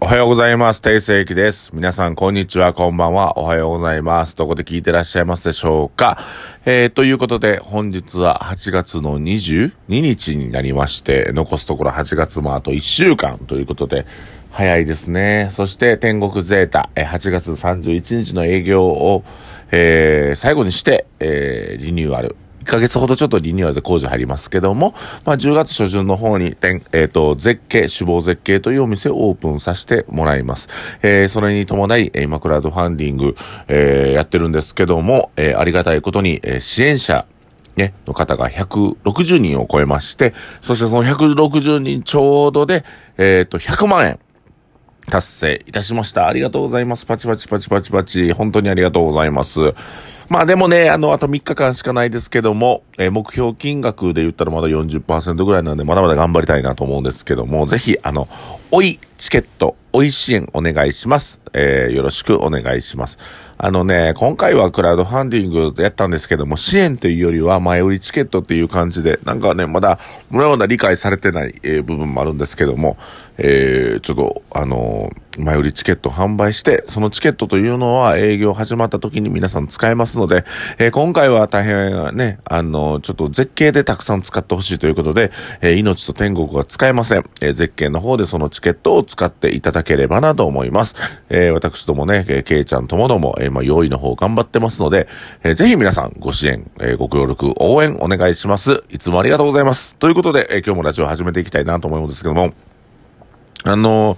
おはようございます。定世紀です。皆さん、こんにちは、こんばんは。おはようございます。どこで聞いてらっしゃいますでしょうかえー、ということで、本日は8月の22日になりまして、残すところ8月もあと1週間ということで、早いですね。そして、天国ゼータ、8月31日の営業を、えー、最後にして、えー、リニューアル。ヶ月ほどちょっとリニューアルで工事入りますけども、まあ、10月初旬の方に、えっ、と、絶景、死亡絶景というお店をオープンさせてもらいます。えー、それに伴い、今クラウドファンディング、えー、やってるんですけども、えー、ありがたいことに、えー、支援者、ね、の方が160人を超えまして、そしてその160人ちょうどで、えっ、ー、と、100万円。達成いたしました。ありがとうございます。パチパチパチパチパチ。本当にありがとうございます。まあでもね、あの、あと3日間しかないですけども、えー、目標金額で言ったらまだ40%ぐらいなんで、まだまだ頑張りたいなと思うんですけども、ぜひ、あの、おいチケット、おい支援お願いします。えー、よろしくお願いします。あのね、今回はクラウドファンディングやったんですけども、支援というよりは前売りチケットっていう感じで、なんかね、まだ、このような理解されてない、えー、部分もあるんですけども、えー、ちょっと、あのー、前売りチケット販売して、そのチケットというのは営業始まった時に皆さん使えますので、えー、今回は大変ね、あの、ちょっと絶景でたくさん使ってほしいということで、えー、命と天国が使えません。えー、絶景の方でそのチケットを使っていただければなと思います。えー、私どもね、えー、ケイちゃんともども、えー、まあ、用意の方頑張ってますので、えー、ぜひ皆さんご支援、えー、ご協力、応援お願いします。いつもありがとうございます。ということで、えー、今日もラジオ始めていきたいなと思うんですけども、あの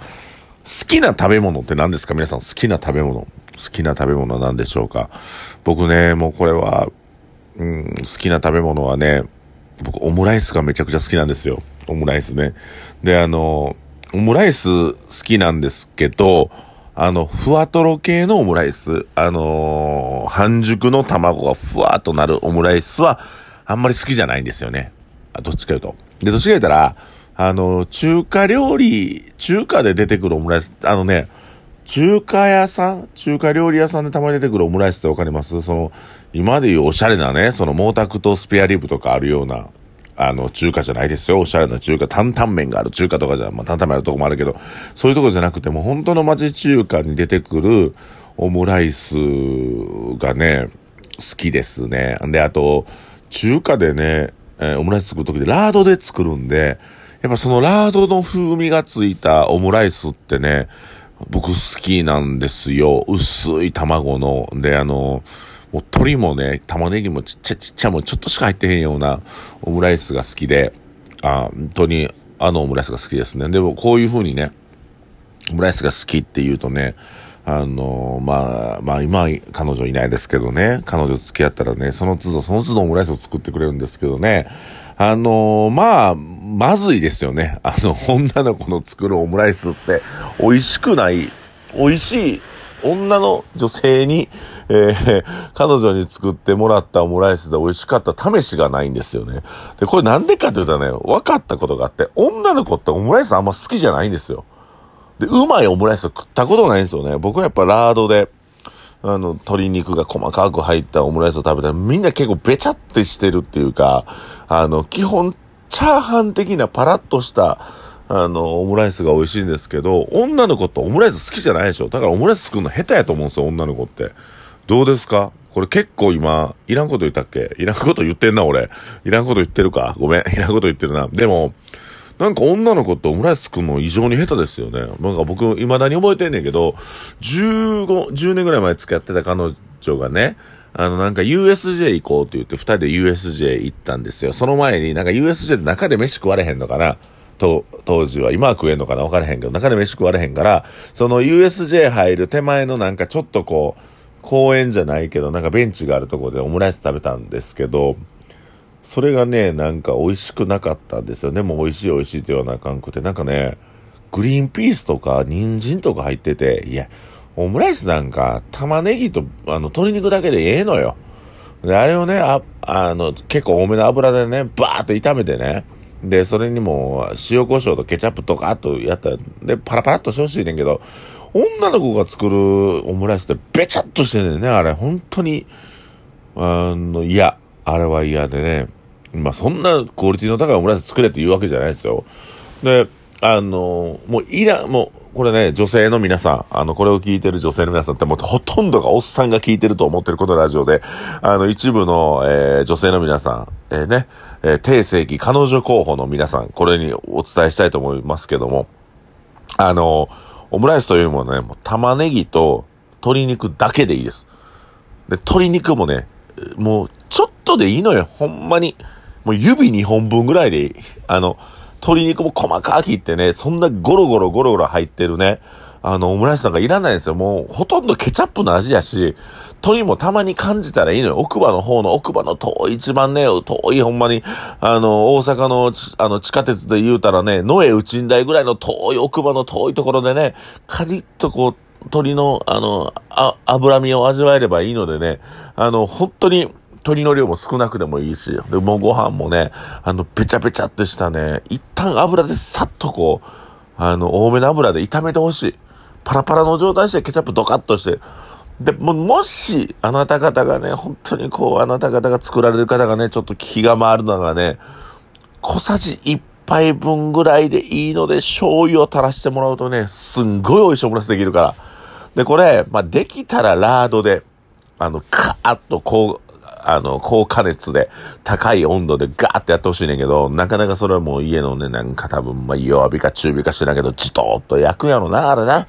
好きな食べ物って何ですか？皆さん好きな食べ物。好きな食べ物は何でしょうか？僕ね、もうこれは、うん、好きな食べ物はね、僕オムライスがめちゃくちゃ好きなんですよ。オムライスね。で、あの、オムライス好きなんですけど、あの、ふわとろ系のオムライス、あのー、半熟の卵がふわっとなるオムライスは、あんまり好きじゃないんですよね。どっちか言うと。で、どっちか言ったら、あの、中華料理、中華で出てくるオムライス、あのね、中華屋さん中華料理屋さんでたまに出てくるオムライスってわかります？その、今でいうおしゃれなね、その毛沢とスペアリブとかあるような、あの、中華じゃないですよ。おしゃれな中華、担々麺がある中華とかじゃ、まあ、担々麺あるとこもあるけど、そういうとこじゃなくてもう、本当の町中華に出てくるオムライスがね、好きですね。で、あと、中華でね、えー、オムライス作るときでラードで作るんで、やっぱそのラードの風味がついたオムライスってね、僕好きなんですよ。薄い卵の。で、あの、もう鶏もね、玉ねぎもちっちゃちっちゃもちょっとしか入ってへんようなオムライスが好きで、あ、本当にあのオムライスが好きですね。でもこういう風にね、オムライスが好きって言うとね、あの、まあ、まあ今彼女いないですけどね、彼女付き合ったらね、その都度その都度オムライスを作ってくれるんですけどね、あのまあ、まずいですよね。あの、女の子の作るオムライスって美味しくない、美味しい女の女性に、えー、彼女に作ってもらったオムライスで美味しかった試しがないんですよね。で、これなんでかって言ったらね、分かったことがあって、女の子ってオムライスあんま好きじゃないんですよ。で、うまいオムライスを食ったことないんですよね。僕はやっぱラードで、あの、鶏肉が細かく入ったオムライスを食べたら、みんな結構べちゃってしてるっていうか、あの、基本、チャーハン的なパラッとした、あの、オムライスが美味しいんですけど、女の子ってオムライス好きじゃないでしょだからオムライス作るの下手やと思うんですよ、女の子って。どうですか？これ結構今、いらんこと言ったっけ？いらんこと言ってんな、俺。いらんこと言ってるか？ごめん。いらんこと言ってるな。でも、なんか女の子ってオムライス作るの異常に下手ですよね。なんか僕、未だに覚えてんねんけど、15、10年ぐらい前付き合ってた彼女がね、あの、なんか USJ 行こうって言って二人で USJ 行ったんですよ。その前になんか USJ で中で飯食われへんのかな？と、当時は、今は食えんのかな？分からへんけど、中で飯食われへんから、その USJ 入る手前のなんかちょっとこう、公園じゃないけど、なんかベンチがあるとこでオムライス食べたんですけど、それがね、なんか美味しくなかったんですよね。もう美味しい美味しいって言わなあかんくて、なんかね、グリーンピースとか人参とか入ってて、いや、オムライスなんか玉ねぎとあの鶏肉だけでええのよ。で、あれをね、あ、あの、結構多めの油でね、バーっと炒めてね、で、それにも塩コショウとケチャップとかあとやったら、で、パラパラっとしてほしいねんけど、女の子が作るオムライスってべちゃっとしてんねんね、あれ。本当に、あの、嫌。あれは嫌でね。まあ、そんなクオリティの高いオムライス作れって言うわけじゃないですよ。で、あの、もういら、もう、これね、女性の皆さん、あの、これを聞いてる女性の皆さんってもうほとんどがおっさんが聞いてると思ってるこのラジオで、あの、一部の、えー、女性の皆さん、えー、ね、えー、定世紀彼女候補の皆さん、これにお伝えしたいと思いますけども、あの、オムライスというものはね、もう玉ねぎと鶏肉だけでいいです。で、鶏肉もね、もうちょっとでいいのよ、ほんまに。もう指2本分ぐらいでいい。あの、鶏肉も細かく切ってね、そんなゴロゴロゴロゴロ入ってるね、あの、オムライスなんかいらないんですよ。もう、ほとんどケチャップの味やし、鶏もたまに感じたらいいのよ。奥歯の方の奥歯の遠い一番ね、遠いほんまに、あの、大阪の、あの、地下鉄で言うたらね、野江内台ぐらいの遠い奥歯の遠いところでね、カリッとこう、鶏の、あの、あ、脂身を味わえればいいのでね、あの、本当に、鶏の量も少なくでもいいし、で、もうご飯もね、あの、べちゃべちゃってしたね、一旦油でさっとこう、あの、多めの油で炒めてほしい。パラパラの状態してケチャップドカッとして。で、も、もし、あなた方がね、本当にこう、あなた方が作られる方がね、ちょっと気が回るのがね、小さじ1杯分ぐらいでいいので、醤油を垂らしてもらうとね、すんごい美味しいオムライスできるから。で、これ、まあ、できたらラードで、あの、カーッとこう、あの、高加熱で、高い温度でガーってやってほしいねんけど、なかなかそれはもう家のね、なんか多分、まあ、弱火か中火かしてないけど、じとっと焼くやろな、あれな。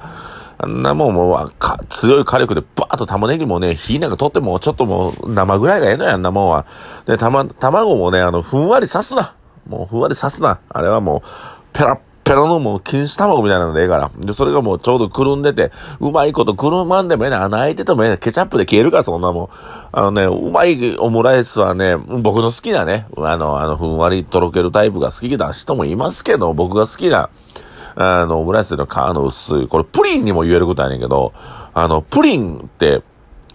あんなもんもう、か、強い火力でバーッと玉ねぎもね、火なんか取ってもちょっともう生ぐらいがええのや、あんなもんは。で、たま、卵もね、あの、ふんわり刺すな。もうふんわり刺すな。あれはもう、ペラッペロのもう錦糸卵みたいなのでええから。で、それがもうちょうどくるんでて、うまいことくるまんでもええね穴開いててもええねケチャップで消えるか、そんなもん。あのね、うまいオムライスはね、僕の好きなね、あの、あの、ふんわりとろけるタイプが好きな人もいますけど、僕が好きな、あの、オムライスの皮の薄い、これプリンにも言えることやねんけど、あの、プリンって、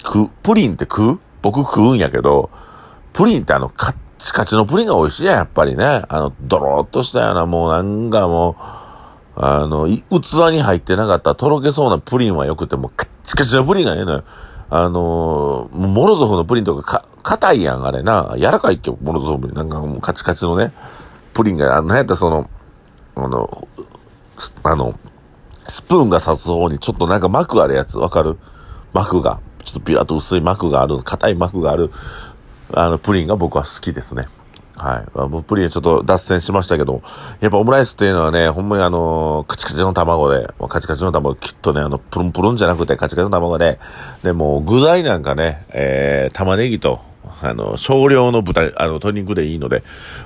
く、プリンって食う？僕食うんやけど、プリンってあの、カッチカチのプリンが美味しいややっぱりね。あの、ドローっとしたような、もうなんかもう、あの、器に入ってなかったとろけそうなプリンはよくても、カッチカチのプリンがええのよ。あの、モロゾフのプリンとかか、硬いやん、あれな。柔らかいっけ、モロゾフプリン。なんかもうカチカチのね、プリンが、あの、なんやったその、あの、あの、スプーンが刺す方にちょっとなんか膜あるやつ、わかる？膜が。ちょっとピラッと薄い膜がある、硬い膜がある、あの、プリンが僕は好きですね。はい。もうプリンちょっと脱線しましたけど、やっぱオムライスっていうのはね、ほんまにあのカチカチの卵で、もうカチカチの卵、きっとね、あの、プルンプルンじゃなくてカチカチの卵で、で、も具材なんかね、えー、玉ねぎと、あの、少量の豚、あの、鶏肉でいいので、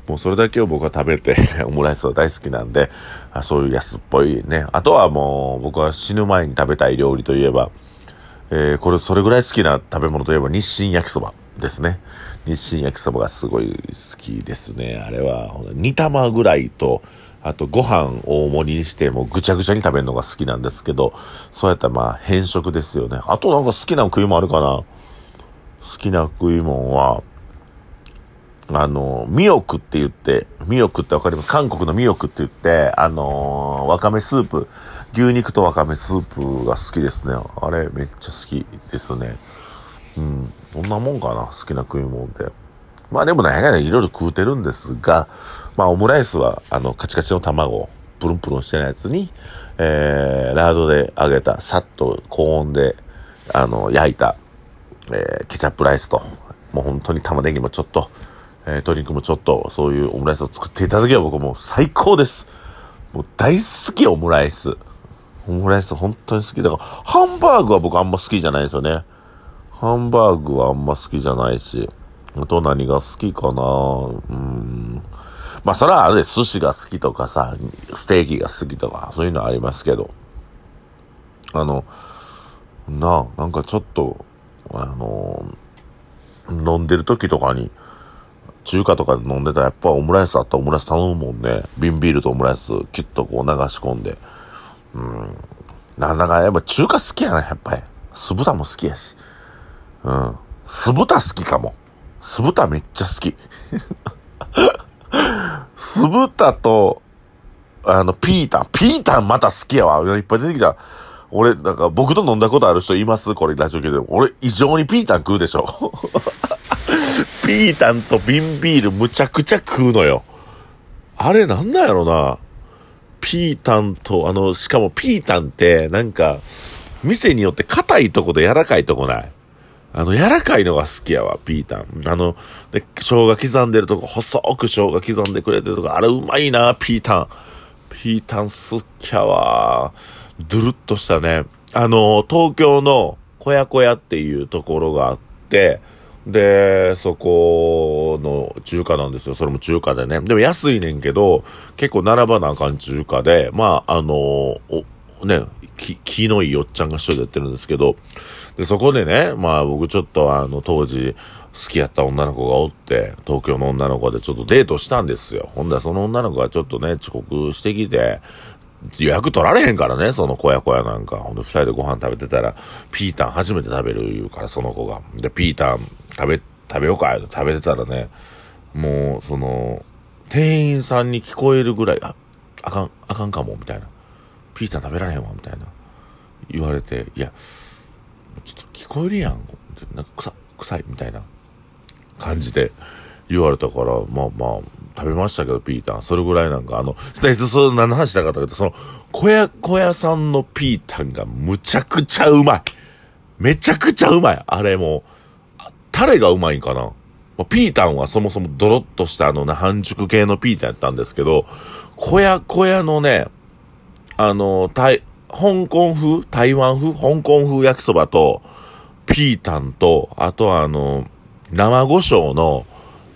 もうそれだけを僕は食べて、オムライスは大好きなんで、あそういう安っぽいね。あとはもう、僕は死ぬ前に食べたい料理といえば、えー、これ、それぐらい好きな食べ物といえば日清焼きそばですね。日清焼きそばがすごい好きですね。あれは、煮玉ぐらいと、あとご飯大盛りにしてもぐちゃぐちゃに食べるのが好きなんですけど、そうやったらまあ変色ですよね。あとなんか好きな食い物あるかな？好きな食い物は、あの、ミヨクって言って、ミヨクってわかります？韓国のミヨクって言って、あのー、わかめスープ、牛肉とわかめスープが好きですね。あれめっちゃ好きですね。うん。どんなもんかな好きな食い物って。まあでもね、いろいろ食うてるんですが、まあオムライスは、あの、カチカチの卵、プルンプルンしてないやつに、えー、ラードで揚げた、さっと高温で、あの、焼いた、えー、ケチャップライスと、もう本当に玉ねぎもちょっと、えー、鶏肉もちょっと、そういうオムライスを作っていただければ僕も最高です。もう大好きオムライス。オムライス本当に好きだから、ハンバーグは僕あんま好きじゃないですよね。ハンバーグはあんま好きじゃないし、あと何が好きかなうん。まあ、それはあれで寿司が好きとかさ、ステーキが好きとか、そういうのありますけど、あの、なあ、なんかちょっと、あの、飲んでる時とかに、中華とかで飲んでたらやっぱオムライスあったらオムライス頼むもんね。瓶ビールとオムライスキュッとこう流し込んで。うん。なんだかやっぱ中華好きやな、やっぱり。酢豚も好きやし。うん。酢豚好きかも。酢豚めっちゃ好き。酢豚と、あの、ピータン。ピータンまた好きやわ。いっぱい出てきた。俺、なんか僕と飲んだことある人います？これラジオ系で。俺、異常にピータン食うでしょ。ピータンと瓶ビールむちゃくちゃ食うのよ。あれなんなんやろな。ピータンと、あの、しかもピータンって、なんか、店によって硬いとこで柔らかいとこない？あの、柔らかいのが好きやわ、ピータン。あの、で、生姜刻んでるとこ、細く生姜刻んでくれてるとこ、あれうまいな、ピータン。ピータン好きやわ。ドゥルッとしたね。あの、東京の小屋小屋っていうところがあって、で、そこの中華なんですよ。それも中華でね。でも安いねんけど、結構並ばなあかん中華で、まあ、あの、お、ね、気、気のいいおっちゃんが一人でやってるんですけど、で、そこでね、まあ僕ちょっとあの当時好きやった女の子がおって、東京の女の子でちょっとデートしたんですよ。ほんだらその女の子がちょっとね、遅刻してきて、予約取られへんからね、その小屋小屋なんか。ほんで二人でご飯食べてたら、ピータン初めて食べる言うから、その子が。で、ピータン食べ、食べようか食べてたらね、もう、その、店員さんに聞こえるぐらい、あ、あかん、あかんかも、みたいな。ピータン食べられへんわ、みたいな。言われて、いや、ちょっと聞こえるやん。なんか臭、臭いみたいな感じで言われたから、まあまあ、食べましたけど、ピータン。それぐらいなんか、あの、それ何の話したかったけど、その、小屋、小屋さんのピータンがむちゃくちゃうまい。めちゃくちゃうまい。あれもタレがうまいんかな。ピータンはそもそもドロッとしたあの、半熟系のピータンやったんですけど、小屋小屋のね、あの、台、香港風台湾風香港風焼きそばと、ピータンと、あとはあの、生胡椒の、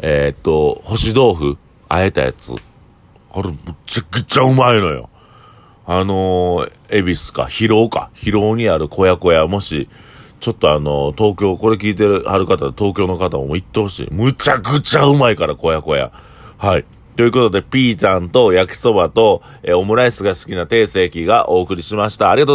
えー、っと、干し豆腐、あえたやつ。あれ、むちゃくちゃうまいのよ。あのー、恵比寿か、広尾か、広尾にある小屋小屋、もし、ちょっとあの、東京、これ聞いてる、はる方、東京の方も行ってほしい。むちゃくちゃうまいから、小屋小屋。はい。ということで、ピータンと焼きそばと、えー、オムライスが好きな定世紀がお送りしました。ありがとう